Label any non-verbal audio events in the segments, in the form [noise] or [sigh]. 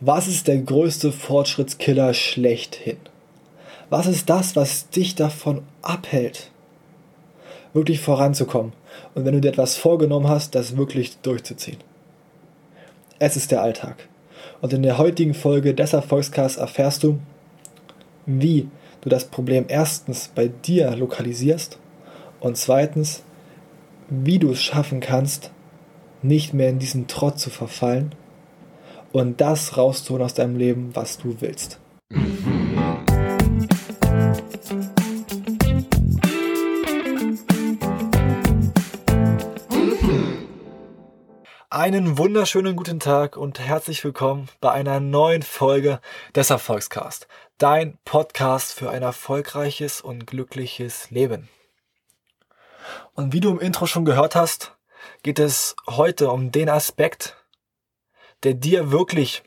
Was ist der größte Fortschrittskiller schlechthin? Was ist das, was dich davon abhält, wirklich voranzukommen und wenn du dir etwas vorgenommen hast, das wirklich durchzuziehen? Es ist der Alltag. Und in der heutigen Folge des Erfolgscasts erfährst du, wie du das Problem erstens bei dir lokalisierst und zweitens, wie du es schaffen kannst, nicht mehr in diesen Trott zu verfallen und das rauszuholen aus deinem Leben, was du willst. Einen wunderschönen guten Tag und herzlich willkommen bei einer neuen Folge des Erfolgscast. Dein Podcast für ein erfolgreiches und glückliches Leben. Und wie du im Intro schon gehört hast, geht es heute um den Aspekt, der dir wirklich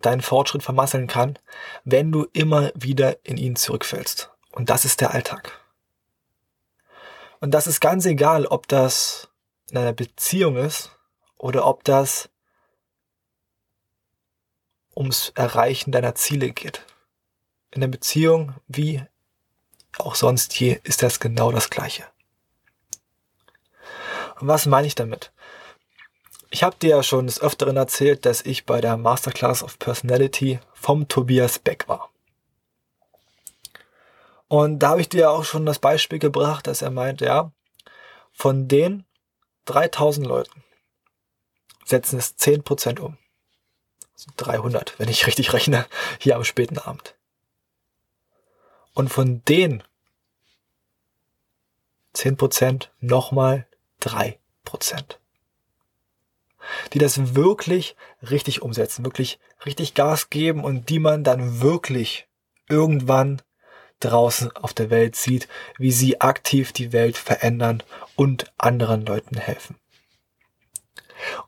deinen Fortschritt vermasseln kann, wenn du immer wieder in ihn zurückfällst. Und das ist der Alltag. Und das ist ganz egal, ob das in einer Beziehung ist oder ob das ums Erreichen deiner Ziele geht. In der Beziehung wie auch sonst je ist das genau das Gleiche. Und was meine ich damit? Ich habe dir ja schon des Öfteren erzählt, dass ich bei der Masterclass of Personality vom Tobias Beck war. Und da habe ich dir auch schon das Beispiel gebracht, dass er meint, ja, von den 3000 Leuten setzen es 10% um. Also 300, wenn ich [laughs] richtig rechne, hier am späten Abend. Und von den 10% nochmal 3%. Die das wirklich richtig umsetzen, wirklich richtig Gas geben und die man dann wirklich irgendwann draußen auf der Welt sieht, wie sie aktiv die Welt verändern und anderen Leuten helfen.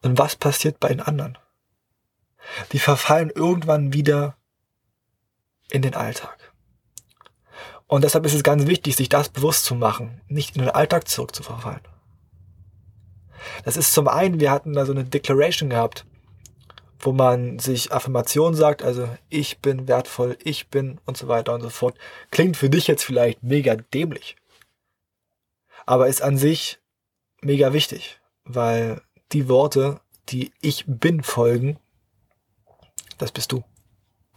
Und was passiert bei den anderen? Die verfallen irgendwann wieder in den Alltag. Und deshalb ist es ganz wichtig, sich das bewusst zu machen, nicht in den Alltag zurückzuverfallen. Das ist zum einen, wir hatten da so eine Declaration gehabt, wo man sich Affirmationen sagt, also ich bin wertvoll, ich bin und so weiter und so fort. Klingt für dich jetzt vielleicht mega dämlich, aber ist an sich mega wichtig, weil die Worte, die ich bin folgen, das bist du.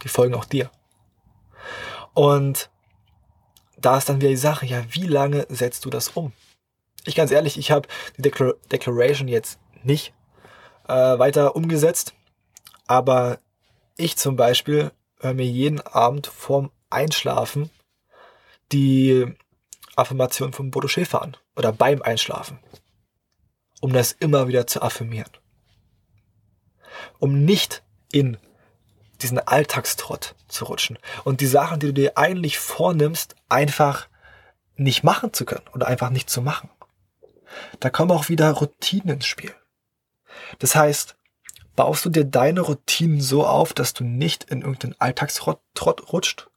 Die folgen auch dir. Und da ist dann wieder die Sache, ja, wie lange setzt du das um? Ich ganz ehrlich, ich habe die Declar Declaration jetzt nicht äh, weiter umgesetzt, aber ich zum Beispiel höre mir jeden Abend vorm Einschlafen die Affirmation von Bodo Schäfer an oder beim Einschlafen, um das immer wieder zu affirmieren. Um nicht in diesen Alltagstrott zu rutschen und die Sachen, die du dir eigentlich vornimmst, einfach nicht machen zu können oder einfach nicht zu machen. Da kommen auch wieder Routinen ins Spiel. Das heißt, baust du dir deine Routinen so auf, dass du nicht in irgendeinen Alltagstrott rutscht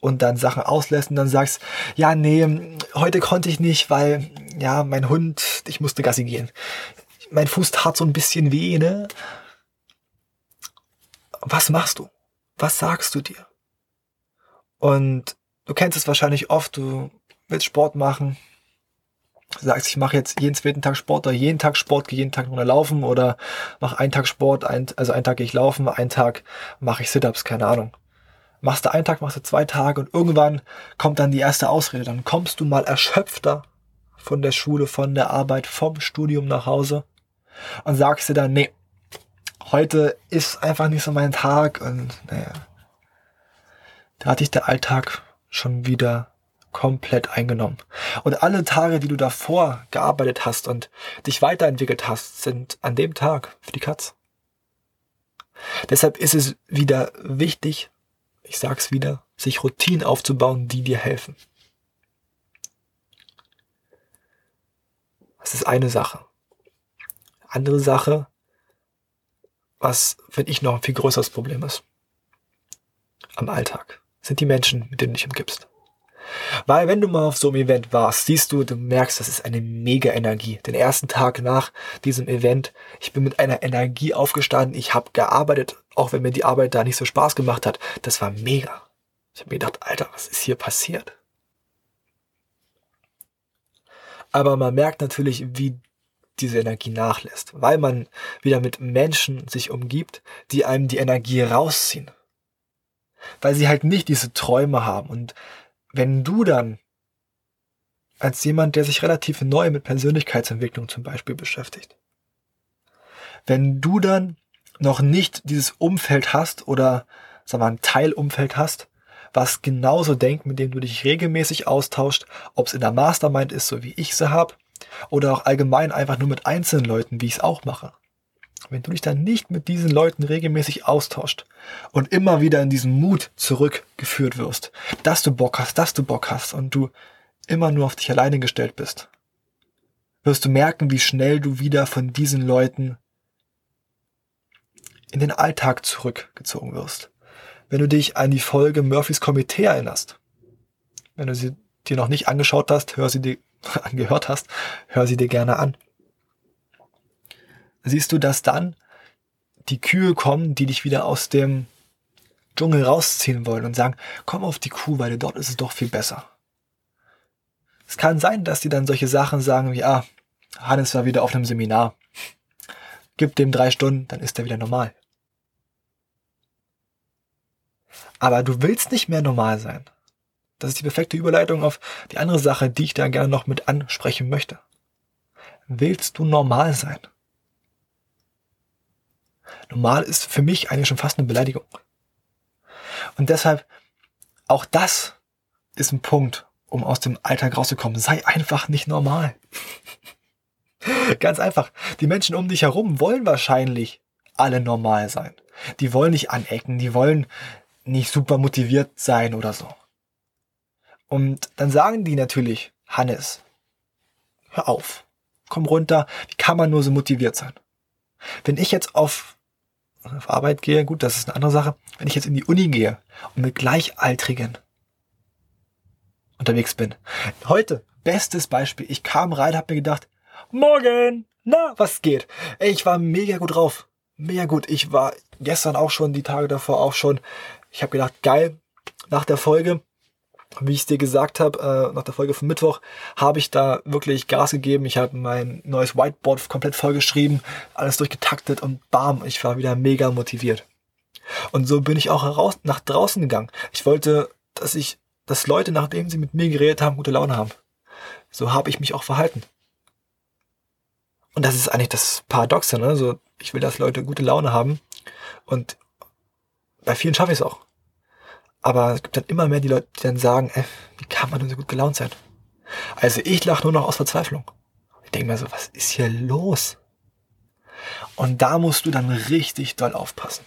und dann Sachen auslässt und dann sagst, ja, nee, heute konnte ich nicht, weil, ja, mein Hund, ich musste Gassi gehen. Mein Fuß tat so ein bisschen weh, ne? Was machst du? Was sagst du dir? Und du kennst es wahrscheinlich oft, du willst Sport machen, sagst, ich mache jetzt jeden zweiten Tag Sport oder jeden Tag Sport, gehe jeden Tag nur laufen oder mache einen Tag Sport, ein, also einen Tag gehe ich laufen, einen Tag mache ich Sit-Ups, keine Ahnung. Machst du einen Tag, machst du zwei Tage und irgendwann kommt dann die erste Ausrede. Dann kommst du mal erschöpfter von der Schule, von der Arbeit, vom Studium nach Hause und sagst dir dann, nee, heute ist einfach nicht so mein Tag und naja, da hatte ich der Alltag schon wieder komplett eingenommen. Und alle Tage, die du davor gearbeitet hast und dich weiterentwickelt hast, sind an dem Tag für die Katz. Deshalb ist es wieder wichtig, ich sag's wieder, sich Routinen aufzubauen, die dir helfen. Das ist eine Sache. Andere Sache, was, finde ich, noch ein viel größeres Problem ist. Am Alltag sind die Menschen, mit denen du dich umgibst. Weil wenn du mal auf so einem Event warst, siehst du, du merkst, das ist eine mega Energie. Den ersten Tag nach diesem Event, ich bin mit einer Energie aufgestanden, ich habe gearbeitet, auch wenn mir die Arbeit da nicht so Spaß gemacht hat. Das war mega. Ich habe mir gedacht, Alter, was ist hier passiert? Aber man merkt natürlich, wie diese Energie nachlässt, weil man wieder mit Menschen sich umgibt, die einem die Energie rausziehen. Weil sie halt nicht diese Träume haben. Und wenn du dann als jemand, der sich relativ neu mit Persönlichkeitsentwicklung zum Beispiel beschäftigt, wenn du dann noch nicht dieses Umfeld hast oder sagen wir ein Teilumfeld hast, was genauso denkt, mit dem du dich regelmäßig austauscht, ob es in der Mastermind ist, so wie ich sie habe, oder auch allgemein einfach nur mit einzelnen Leuten, wie ich es auch mache. Wenn du dich dann nicht mit diesen Leuten regelmäßig austauscht und immer wieder in diesen Mut zurückgeführt wirst, dass du Bock hast, dass du Bock hast und du immer nur auf dich alleine gestellt bist, wirst du merken, wie schnell du wieder von diesen Leuten in den Alltag zurückgezogen wirst. Wenn du dich an die Folge Murphys Komitee erinnerst, wenn du sie dir noch nicht angeschaut hast, hör sie dir [laughs] angehört hast, hör sie dir gerne an. Siehst du, dass dann die Kühe kommen, die dich wieder aus dem Dschungel rausziehen wollen und sagen, komm auf die Kuhweide, dort ist es doch viel besser. Es kann sein, dass die dann solche Sachen sagen wie, ah, Hannes war wieder auf einem Seminar. Gib dem drei Stunden, dann ist er wieder normal. Aber du willst nicht mehr normal sein. Das ist die perfekte Überleitung auf die andere Sache, die ich da gerne noch mit ansprechen möchte. Willst du normal sein? Normal ist für mich eigentlich schon fast eine Beleidigung. Und deshalb, auch das ist ein Punkt, um aus dem Alltag rauszukommen. Sei einfach nicht normal. [laughs] Ganz einfach. Die Menschen um dich herum wollen wahrscheinlich alle normal sein. Die wollen nicht anecken, die wollen nicht super motiviert sein oder so. Und dann sagen die natürlich, Hannes, hör auf, komm runter, wie kann man nur so motiviert sein? Wenn ich jetzt auf, auf Arbeit gehe, gut, das ist eine andere Sache, wenn ich jetzt in die Uni gehe und mit Gleichaltrigen unterwegs bin. Heute, bestes Beispiel, ich kam rein, hab mir gedacht, morgen, na, was geht? Ich war mega gut drauf, mega gut. Ich war gestern auch schon, die Tage davor auch schon. Ich habe gedacht, geil, nach der Folge wie ich es dir gesagt habe, äh, nach der Folge vom Mittwoch, habe ich da wirklich Gas gegeben. Ich habe mein neues Whiteboard komplett vollgeschrieben, alles durchgetaktet und bam, ich war wieder mega motiviert. Und so bin ich auch heraus nach draußen gegangen. Ich wollte, dass ich, dass Leute, nachdem sie mit mir geredet haben, gute Laune haben. So habe ich mich auch verhalten. Und das ist eigentlich das Paradoxe, ne? So, ich will, dass Leute gute Laune haben. Und bei vielen schaffe ich es auch. Aber es gibt dann immer mehr die Leute, die dann sagen, ey, wie kann man denn so gut gelaunt sein? Also ich lache nur noch aus Verzweiflung. Ich denke mir so, was ist hier los? Und da musst du dann richtig doll aufpassen.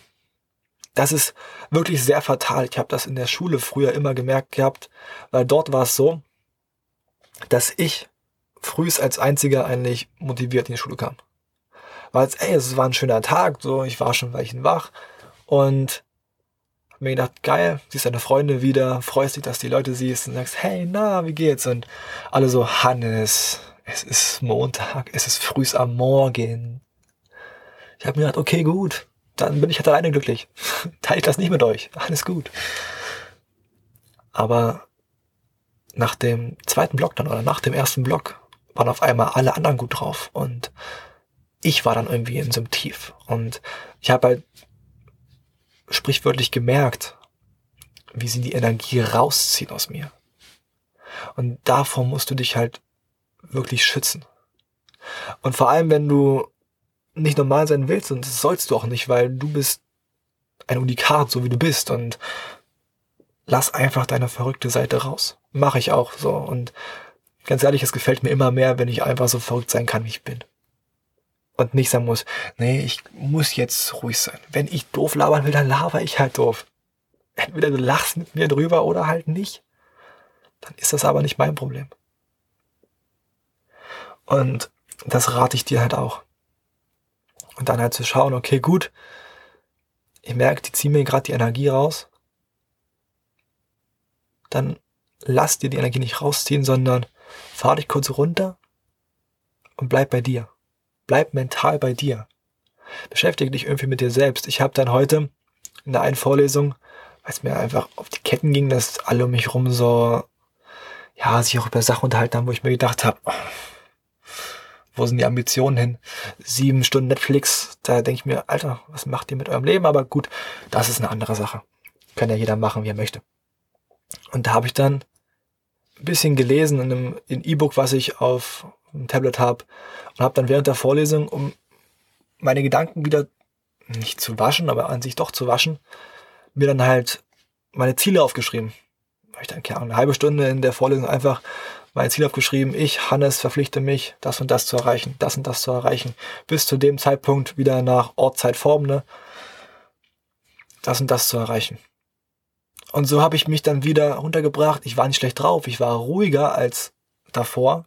Das ist wirklich sehr fatal. Ich habe das in der Schule früher immer gemerkt gehabt, weil dort war es so, dass ich frühst als einziger eigentlich motiviert in die Schule kam. Weil es, ey, es war ein schöner Tag, so, ich war schon weichen wach und mir gedacht, geil, siehst deine Freunde wieder, freust dich, dass die Leute siehst und sagst, hey, na, wie geht's? Und alle so, Hannes, es ist Montag, es ist frühs am Morgen. Ich habe mir gedacht, okay, gut, dann bin ich halt alleine glücklich. [laughs] Teile ich das nicht mit euch, alles gut. Aber nach dem zweiten Block dann oder nach dem ersten Block waren auf einmal alle anderen gut drauf und ich war dann irgendwie in so einem Tief und ich habe halt sprichwörtlich gemerkt, wie sie die Energie rausziehen aus mir. Und davor musst du dich halt wirklich schützen. Und vor allem, wenn du nicht normal sein willst, und das sollst du auch nicht, weil du bist ein Unikat, so wie du bist, und lass einfach deine verrückte Seite raus. Mache ich auch so. Und ganz ehrlich, es gefällt mir immer mehr, wenn ich einfach so verrückt sein kann, wie ich bin und nicht sagen muss, nee, ich muss jetzt ruhig sein. Wenn ich doof labern will, dann laber ich halt doof. Entweder du lachst mit mir drüber oder halt nicht. Dann ist das aber nicht mein Problem. Und das rate ich dir halt auch. Und dann halt zu schauen, okay, gut, ich merke, die ziehen mir gerade die Energie raus. Dann lass dir die Energie nicht rausziehen, sondern fahr dich kurz runter und bleib bei dir. Bleib mental bei dir. Beschäftige dich irgendwie mit dir selbst. Ich habe dann heute in der einen Vorlesung, weil es mir einfach auf die Ketten ging, dass alle um mich rum so, ja, sich auch über Sachen unterhalten haben, wo ich mir gedacht habe, wo sind die Ambitionen hin? Sieben Stunden Netflix, da denke ich mir, Alter, was macht ihr mit eurem Leben? Aber gut, das ist eine andere Sache. Kann ja jeder machen, wie er möchte. Und da habe ich dann ein bisschen gelesen in einem E-Book, was ich auf dem Tablet habe und habe dann während der Vorlesung, um meine Gedanken wieder nicht zu waschen, aber an sich doch zu waschen, mir dann halt meine Ziele aufgeschrieben. Habe ich dann keine eine halbe Stunde in der Vorlesung einfach mein Ziel aufgeschrieben. Ich, Hannes, verpflichte mich, das und das zu erreichen, das und das zu erreichen. Bis zu dem Zeitpunkt wieder nach Ort, Zeit, Form, ne? Das und das zu erreichen. Und so habe ich mich dann wieder runtergebracht. Ich war nicht schlecht drauf, ich war ruhiger als davor.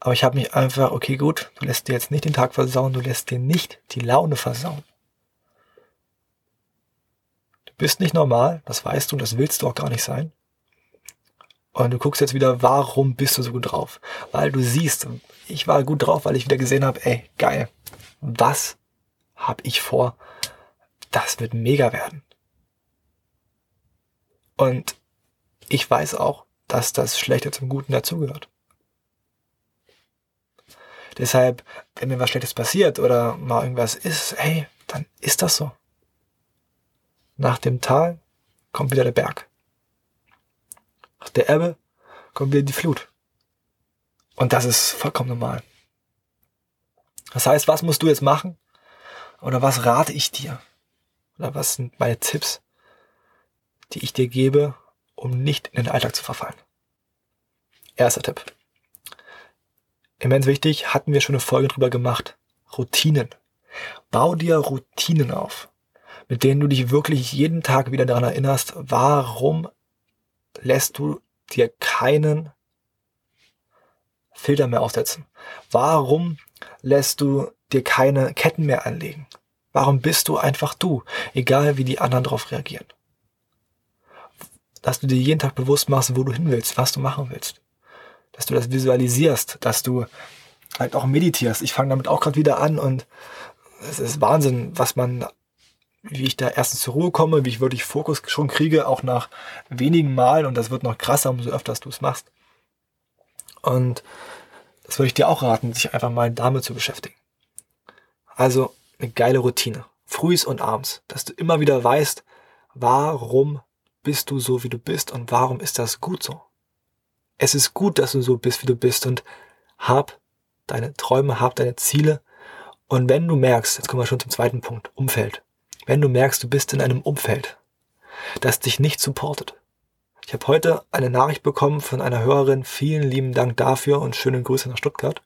Aber ich habe mich einfach, okay, gut, du lässt dir jetzt nicht den Tag versauen, du lässt dir nicht die Laune versauen. Du bist nicht normal, das weißt du und das willst du auch gar nicht sein. Und du guckst jetzt wieder, warum bist du so gut drauf? Weil du siehst, ich war gut drauf, weil ich wieder gesehen habe, ey, geil, was habe ich vor? Das wird mega werden. Und ich weiß auch, dass das Schlechte zum Guten dazugehört. Deshalb, wenn mir was Schlechtes passiert oder mal irgendwas ist, hey, dann ist das so. Nach dem Tal kommt wieder der Berg. Nach der Ebbe kommt wieder die Flut. Und das ist vollkommen normal. Das heißt, was musst du jetzt machen? Oder was rate ich dir? Oder was sind meine Tipps, die ich dir gebe, um nicht in den Alltag zu verfallen? Erster Tipp. Immens wichtig, hatten wir schon eine Folge drüber gemacht. Routinen. Bau dir Routinen auf, mit denen du dich wirklich jeden Tag wieder daran erinnerst, warum lässt du dir keinen Filter mehr aufsetzen? Warum lässt du dir keine Ketten mehr anlegen? Warum bist du einfach du, egal wie die anderen darauf reagieren? Dass du dir jeden Tag bewusst machst, wo du hin willst, was du machen willst. Dass du das visualisierst, dass du halt auch meditierst. Ich fange damit auch gerade wieder an und es ist Wahnsinn, was man wie ich da erstens zur Ruhe komme, wie ich wirklich Fokus schon kriege, auch nach wenigen Malen und das wird noch krasser, umso öfter du es machst. Und das würde ich dir auch raten, sich einfach mal damit zu beschäftigen. Also eine geile Routine. Frühs und abends, dass du immer wieder weißt, warum bist du so, wie du bist und warum ist das gut so. Es ist gut, dass du so bist, wie du bist und hab deine Träume, hab deine Ziele. Und wenn du merkst, jetzt kommen wir schon zum zweiten Punkt, Umfeld wenn du merkst, du bist in einem Umfeld, das dich nicht supportet. Ich habe heute eine Nachricht bekommen von einer Hörerin. Vielen lieben Dank dafür und schöne Grüße nach Stuttgart.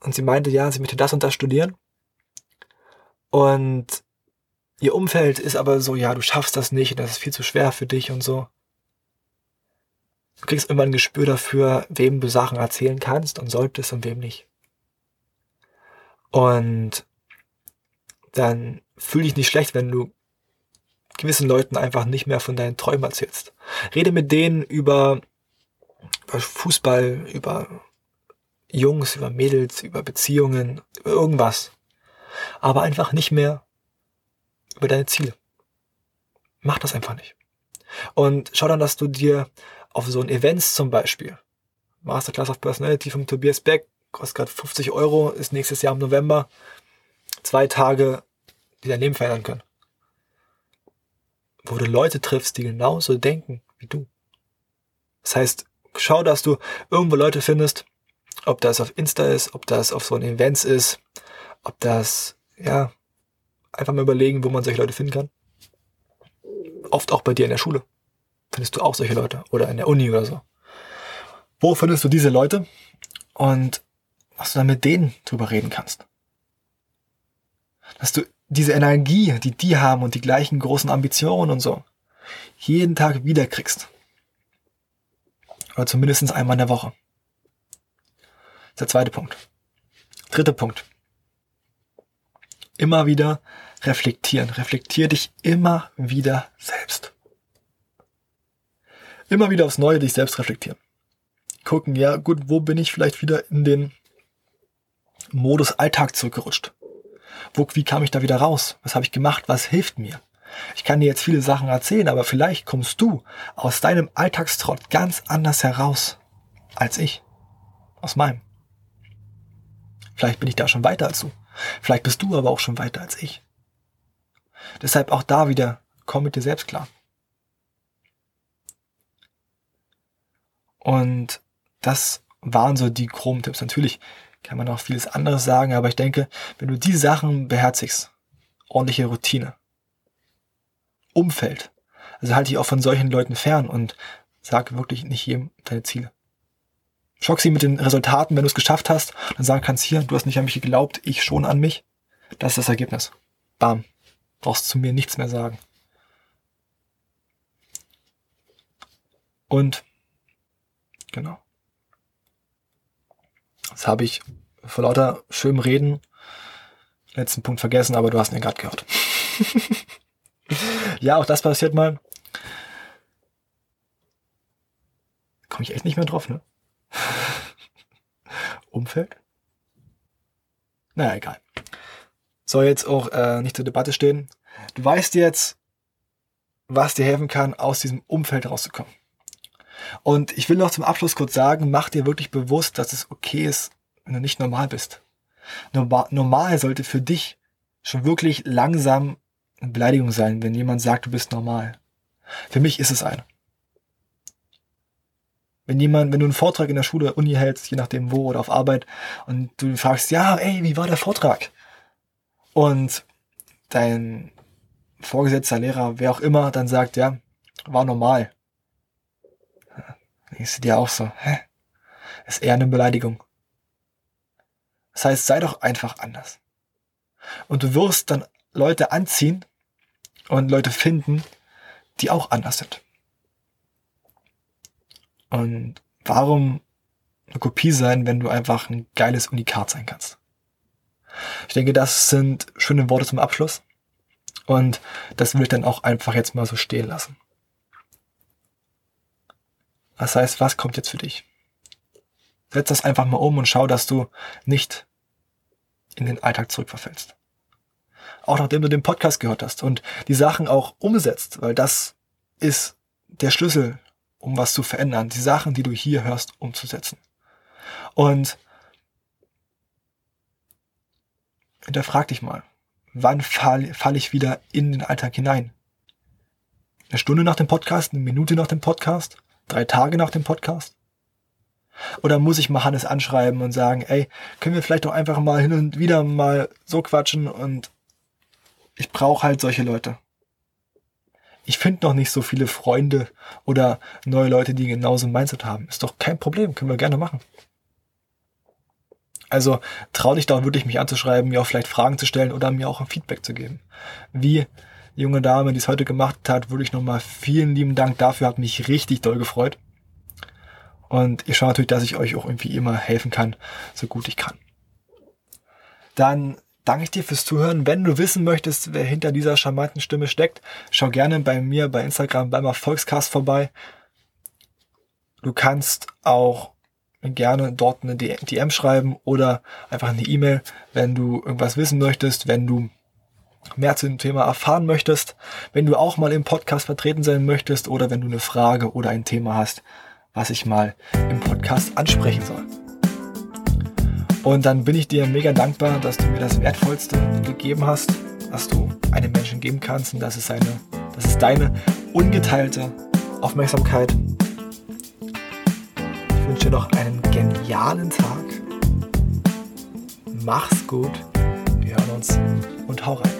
Und sie meinte, ja, sie möchte das und das studieren. Und ihr Umfeld ist aber so, ja, du schaffst das nicht, das ist viel zu schwer für dich und so. Du kriegst immer ein Gespür dafür, wem du Sachen erzählen kannst und solltest und wem nicht. Und dann fühl dich nicht schlecht, wenn du gewissen Leuten einfach nicht mehr von deinen Träumen erzählst. Rede mit denen über, über Fußball, über Jungs, über Mädels, über Beziehungen, über irgendwas. Aber einfach nicht mehr über deine Ziele. Mach das einfach nicht. Und schau dann, dass du dir auf so ein Events zum Beispiel, Masterclass of Personality vom Tobias Beck, kostet gerade 50 Euro, ist nächstes Jahr im November, zwei Tage, die dein Leben verändern können. Wo du Leute triffst, die genauso denken wie du. Das heißt, schau, dass du irgendwo Leute findest, ob das auf Insta ist, ob das auf so ein Events ist, ob das, ja, einfach mal überlegen, wo man solche Leute finden kann. Oft auch bei dir in der Schule findest du auch solche Leute oder in der Uni oder so. Wo findest du diese Leute und was du dann mit denen drüber reden kannst? dass du diese Energie, die die haben und die gleichen großen Ambitionen und so, jeden Tag wiederkriegst. Oder zumindest einmal in der Woche. Das ist der zweite Punkt. Dritter Punkt. Immer wieder reflektieren. Reflektier dich immer wieder selbst. Immer wieder aufs Neue dich selbst reflektieren. Gucken, ja gut, wo bin ich vielleicht wieder in den Modus Alltag zurückgerutscht? Wo, wie kam ich da wieder raus? Was habe ich gemacht? Was hilft mir? Ich kann dir jetzt viele Sachen erzählen, aber vielleicht kommst du aus deinem Alltagstrott ganz anders heraus als ich. Aus meinem. Vielleicht bin ich da schon weiter als du. Vielleicht bist du aber auch schon weiter als ich. Deshalb auch da wieder, komm mit dir selbst klar. Und das waren so die Chrome-Tipps. Natürlich kann man noch vieles anderes sagen, aber ich denke, wenn du die Sachen beherzigst, ordentliche Routine, Umfeld, also halte dich auch von solchen Leuten fern und sag wirklich nicht jedem deine Ziele. Schock sie mit den Resultaten, wenn du es geschafft hast, dann sagen kannst, hier, du hast nicht an mich geglaubt, ich schon an mich. Das ist das Ergebnis. Bam. Brauchst zu mir nichts mehr sagen. Und genau. Das habe ich vor lauter schönem Reden letzten Punkt vergessen, aber du hast ihn gerade gehört. [laughs] ja, auch das passiert mal. Komme ich echt nicht mehr drauf, ne? [laughs] Umfeld? Naja, egal. Soll jetzt auch äh, nicht zur Debatte stehen. Du weißt jetzt, was dir helfen kann, aus diesem Umfeld rauszukommen. Und ich will noch zum Abschluss kurz sagen, mach dir wirklich bewusst, dass es okay ist, wenn du nicht normal bist. Normal sollte für dich schon wirklich langsam eine Beleidigung sein, wenn jemand sagt, du bist normal. Für mich ist es eine. Wenn jemand, wenn du einen Vortrag in der Schule, Uni hältst, je nachdem wo oder auf Arbeit, und du fragst, ja, ey, wie war der Vortrag? Und dein Vorgesetzter, Lehrer, wer auch immer, dann sagt, ja, war normal. Denkst du dir auch so, hä? Ist eher eine Beleidigung. Das heißt, sei doch einfach anders. Und du wirst dann Leute anziehen und Leute finden, die auch anders sind. Und warum eine Kopie sein, wenn du einfach ein geiles Unikat sein kannst? Ich denke, das sind schöne Worte zum Abschluss. Und das will ich dann auch einfach jetzt mal so stehen lassen. Das heißt, was kommt jetzt für dich? Setz das einfach mal um und schau, dass du nicht in den Alltag zurückverfällst. Auch nachdem du den Podcast gehört hast und die Sachen auch umsetzt, weil das ist der Schlüssel um was zu verändern, die Sachen, die du hier hörst, umzusetzen. Und hinterfrag dich mal, wann falle fall ich wieder in den Alltag hinein? Eine Stunde nach dem Podcast, eine Minute nach dem Podcast, drei Tage nach dem Podcast? Oder muss ich mal Hannes anschreiben und sagen, ey, können wir vielleicht doch einfach mal hin und wieder mal so quatschen und ich brauche halt solche Leute ich finde noch nicht so viele Freunde oder neue Leute, die genauso ein Mindset haben. Ist doch kein Problem, können wir gerne machen. Also trau dich doch wirklich, mich anzuschreiben, mir auch vielleicht Fragen zu stellen oder mir auch ein Feedback zu geben. Wie junge Dame, die es heute gemacht hat, würde ich nochmal vielen lieben Dank dafür, hat mich richtig doll gefreut. Und ich schaue natürlich, dass ich euch auch irgendwie immer helfen kann, so gut ich kann. Dann danke ich dir fürs Zuhören. Wenn du wissen möchtest, wer hinter dieser charmanten Stimme steckt, schau gerne bei mir bei Instagram beim Erfolgscast vorbei. Du kannst auch gerne dort eine DM schreiben oder einfach eine E-Mail, wenn du irgendwas wissen möchtest, wenn du mehr zu dem Thema erfahren möchtest, wenn du auch mal im Podcast vertreten sein möchtest oder wenn du eine Frage oder ein Thema hast, was ich mal im Podcast ansprechen soll. Und dann bin ich dir mega dankbar, dass du mir das Wertvollste gegeben hast, was du einem Menschen geben kannst. Und das ist, eine, das ist deine ungeteilte Aufmerksamkeit. Ich wünsche dir noch einen genialen Tag. Mach's gut. Wir hören uns und hau rein.